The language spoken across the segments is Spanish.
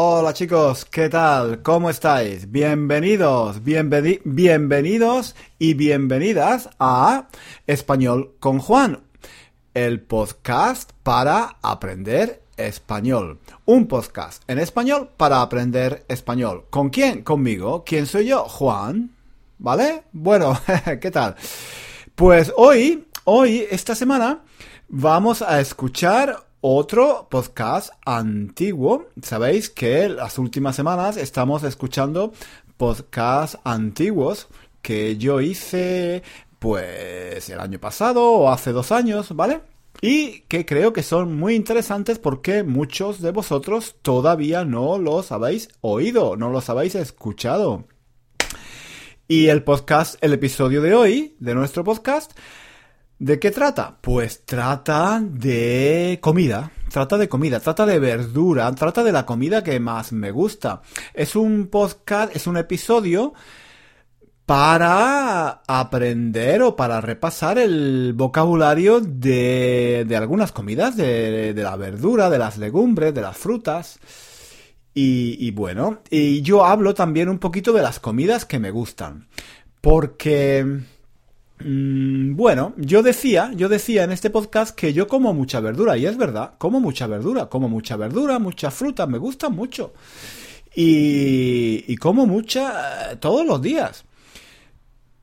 Hola chicos, ¿qué tal? ¿Cómo estáis? Bienvenidos, bienveni- bienvenidos y bienvenidas a Español con Juan, el podcast para aprender español. Un podcast en español para aprender español. ¿Con quién? Conmigo. ¿Quién soy yo? Juan. ¿Vale? Bueno, ¿qué tal? Pues hoy, hoy, esta semana, vamos a escuchar otro podcast antiguo. Sabéis que las últimas semanas estamos escuchando podcasts antiguos que yo hice pues el año pasado o hace dos años, ¿vale? Y que creo que son muy interesantes porque muchos de vosotros todavía no los habéis oído, no los habéis escuchado. Y el podcast, el episodio de hoy, de nuestro podcast, ¿de qué trata? Pues trata de comida, trata de comida, trata de verdura, trata de la comida que más me gusta. Es un podcast, es un episodio para aprender o para repasar el vocabulario de, de algunas comidas, de, de la verdura, de las legumbres, de las frutas. Y, y bueno, y yo hablo también un poquito de las comidas que me gustan. Porque, bueno, yo decía, yo decía en este podcast que yo como mucha verdura, y es verdad, como mucha verdura, como mucha verdura, mucha fruta, me gusta mucho. Y, y como mucha eh, todos los días.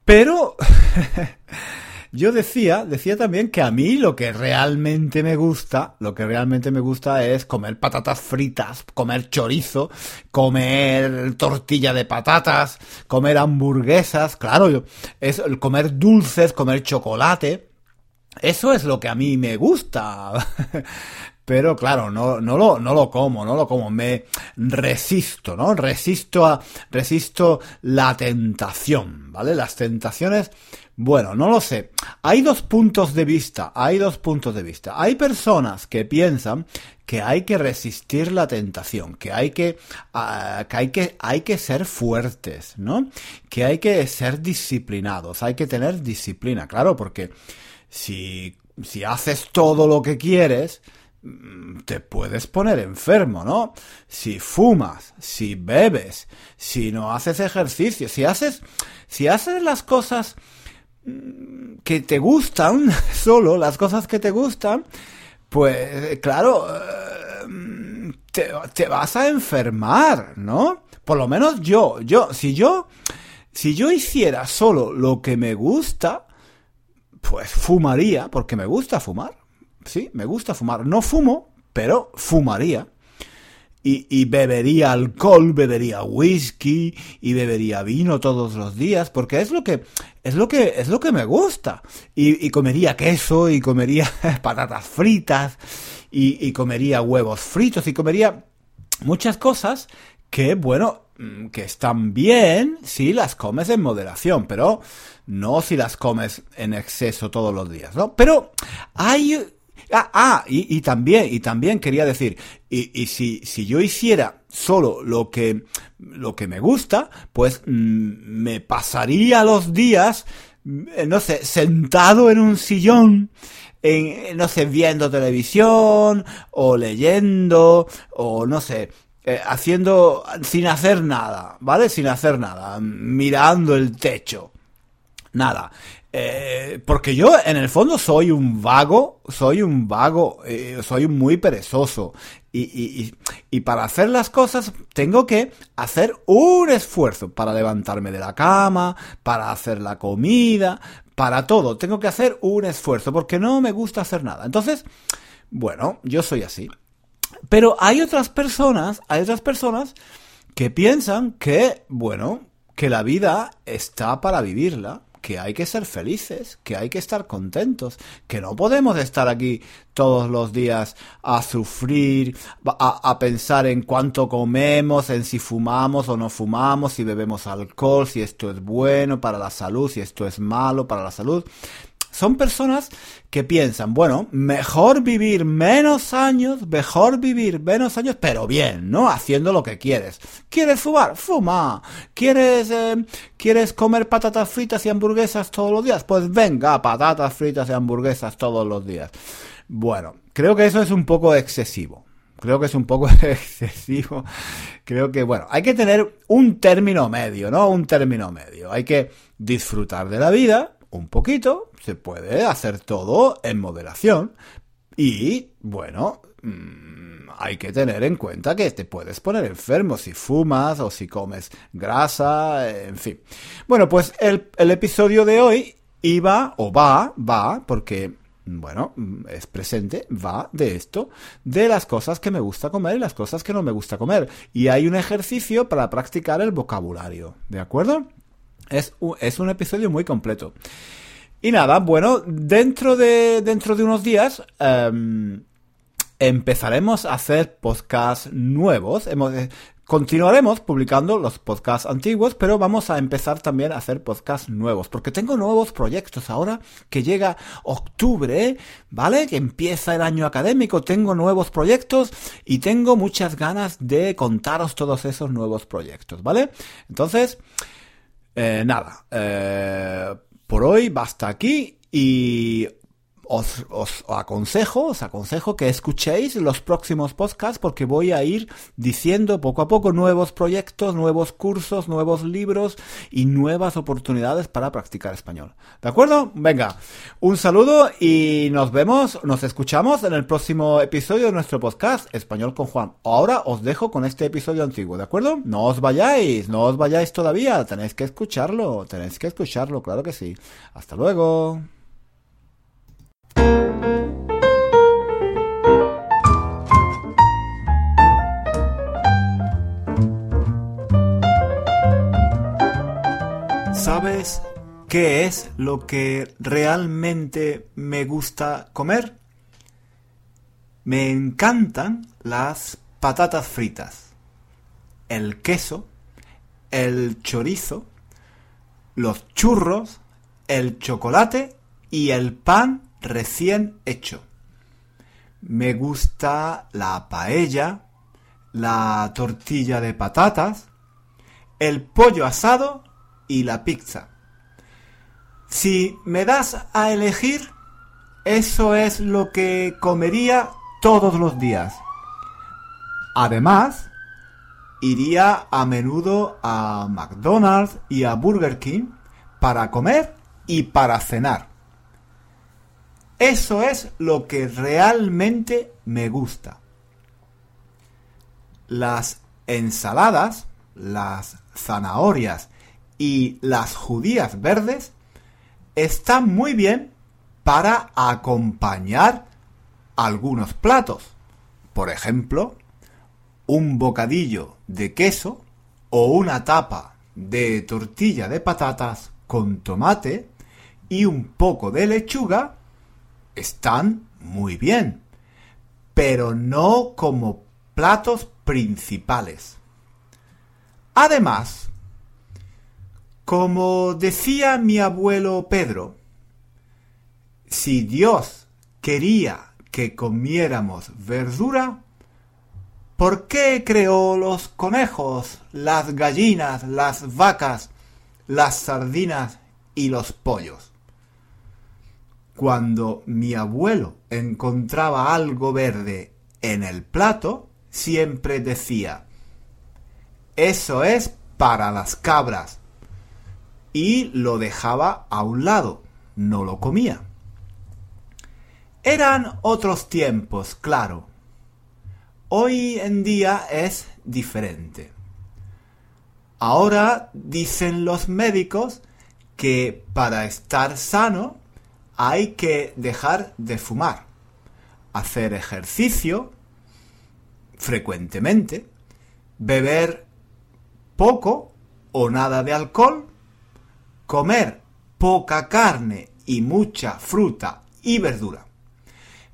Pero yo decía, decía también que a mí lo que realmente me gusta, lo que realmente me gusta es comer patatas fritas, comer chorizo, comer tortilla de patatas, comer hamburguesas, claro, yo- es comer dulces, comer chocolate. Eso es lo que a mí me gusta. Pero claro, no, no lo, no lo como, no lo como, me resisto, ¿no? Resisto a, resisto la tentación, ¿vale? Las tentaciones, bueno, no lo sé. Hay dos puntos de vista, hay dos puntos de vista. Hay personas que piensan que hay que resistir la tentación, que hay que, ah, que hay que, hay que ser fuertes, ¿no? Que hay que ser disciplinados, hay que tener disciplina, claro, porque si, si haces todo lo que quieres, mm, te puedes poner enfermo, ¿no? Si fumas, si bebes, si no haces ejercicio, si haces, si haces las cosas que te gustan, solo las cosas que te gustan, pues claro, eh, te, vas a enfermar, ¿no? Por lo menos yo, yo, si yo, si yo hiciera solo lo que me gusta, pues fumaría, porque me gusta fumar. Sí, me gusta fumar. No fumo, pero fumaría. Y, bebería alcohol, bebería whisky y bebería vino todos los días, porque es lo que es lo que es lo que me gusta. Y, y comería queso y comería patatas fritas y, y comería huevos fritos y comería muchas cosas que, bueno, mm, que están bien si las comes en moderación, pero no si las comes en exceso todos los días, ¿no? Pero hay... Ah, ah, y, también, y también quería decir, y, si, si yo hiciera solo lo que, lo que me gusta, pues mm, me pasaría los días, mm, no sé, sentado en un sillón, en, no sé, viendo televisión, o leyendo, o no sé, eh, haciendo, sin hacer nada, ¿vale? Sin hacer nada, mirando el techo. Nada. Eh, porque yo en el fondo soy un vago, soy un vago, eh, soy muy perezoso. Y, y, para hacer las cosas tengo que hacer un esfuerzo para levantarme de la cama, para hacer la comida, para todo. Tengo que hacer un esfuerzo porque no me gusta hacer nada. Entonces, bueno, yo soy así. Pero hay otras personas, hay otras personas que piensan que, bueno, que la vida está para vivirla, que hay que ser felices, que hay que estar contentos, que no podemos estar aquí todos los días a sufrir, a, pensar en cuánto comemos, en si fumamos o no fumamos, si bebemos alcohol, si esto es bueno para la salud, si esto es malo para la salud. Son personas que piensan, bueno, mejor vivir menos años, mejor vivir menos años, pero bien, ¿no? Haciendo lo que quieres. ¿Quieres fumar? Fuma. ¿Quieres, eh, ¿Quieres comer patatas fritas y hamburguesas todos los días? Pues venga, patatas fritas y hamburguesas todos los días. Bueno, creo que eso es un poco excesivo. creo que es un poco excesivo. Creo que, bueno, hay que tener un término medio, ¿no? Un término medio. Hay que disfrutar de la vida un poquito, se puede hacer todo en moderación. Y, bueno, mm, hay que tener en cuenta que te puedes poner enfermo si fumas o si comes grasa, en fin. Bueno, pues el, el episodio de hoy iba o va, va, porque bueno, es presente, va de esto, de las cosas que me gusta comer y las cosas que no me gusta comer. Y hay un ejercicio para practicar el vocabulario, ¿de acuerdo? Es es un episodio muy completo. Y nada, bueno, dentro de, dentro de unos días em, empezaremos a hacer podcasts nuevos. Hemos, Continuaremos publicando los podcasts antiguos, pero vamos a empezar también a hacer podcasts nuevos, porque tengo nuevos proyectos ahora que llega octubre, ¿vale? Que empieza el año académico, tengo nuevos proyectos y tengo muchas ganas de contaros todos esos nuevos proyectos, ¿vale? Entonces, eh, nada, eh, por hoy basta aquí y os, aconsejo, os aconsejo que escuchéis los próximos podcasts porque voy a ir diciendo poco a poco nuevos proyectos, nuevos cursos, nuevos libros y nuevas oportunidades para practicar español. ¿De acuerdo? Venga, un saludo y nos vemos, nos escuchamos en el próximo episodio de nuestro podcast Español con Juan. Ahora os dejo con este episodio antiguo, ¿de acuerdo? No os vayáis, no os vayáis todavía, tenéis que escucharlo, tenéis que escucharlo, claro que sí. Hasta luego. ¿Sabes qué es lo que realmente me gusta comer? Me encantan las patatas fritas, el queso, el chorizo, los churros, el chocolate y el pan recién hecho. Me gusta la paella, la tortilla de patatas, el pollo asado y la pizza. Si me das a elegir, eso es lo que comería todos los días. Además, iría a menudo a McDonald's y a Burger King para comer y para cenar. Eso es lo que realmente me gusta. Las ensaladas, las zanahorias y las judías verdes están muy bien para acompañar algunos platos. Por ejemplo, un bocadillo de queso o una tapa de tortilla de patatas con tomate y un poco de lechuga están muy bien, pero no como platos principales. Además, como decía mi abuelo Pedro, si Dios quería que comiéramos verdura, ¿por qué creó los conejos, las gallinas, las vacas, las sardinas y los pollos? Cuando mi abuelo encontraba algo verde en el plato, siempre decía, eso es para las cabras y lo dejaba a un lado, no lo comía. Eran otros tiempos, claro. Hoy en día es diferente. Ahora dicen los médicos que para estar sano hay que dejar de fumar, hacer ejercicio frecuentemente, beber poco o nada de alcohol comer poca carne y mucha fruta y verdura.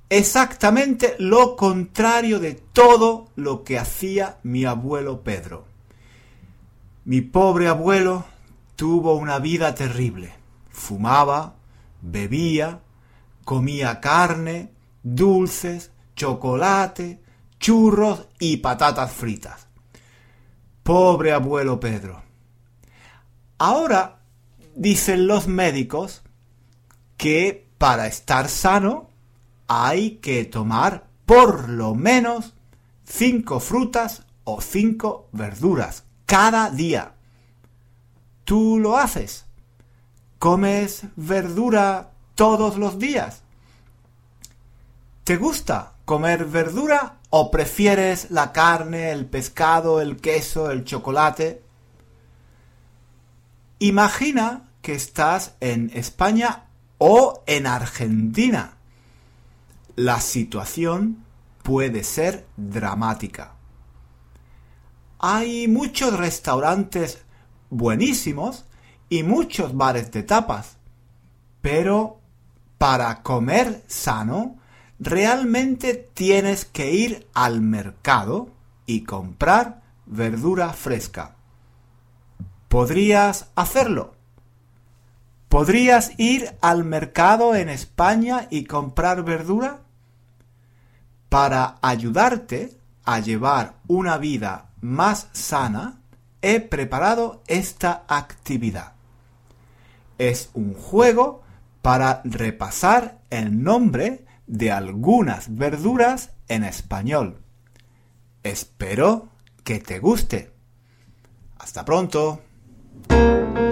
Exactamente lo contrario de todo lo que hacía mi abuelo Pedro. Mi pobre abuelo tuvo una vida terrible. Fumaba, bebía, comía carne, dulces, chocolate, churros y patatas fritas. Pobre abuelo Pedro. Ahora dicen los médicos que para estar sano hay que tomar por lo menos cinco frutas o cinco verduras cada día. ¿Tú lo haces? ¿Comes verdura todos los días? ¿Te gusta comer verdura o prefieres la carne, el pescado, el queso, el chocolate? Imagina que estás en España o en Argentina. La situación puede ser dramática. Hay muchos restaurantes buenísimos y muchos bares de tapas, pero para comer sano realmente tienes que ir al mercado y comprar verdura fresca. ¿Podrías hacerlo? ¿Podrías ir al mercado en España y comprar verdura? Para ayudarte a llevar una vida más sana, he preparado esta actividad. Es un juego para repasar el nombre de algunas verduras en español. Espero que te guste. Hasta pronto. Thank you.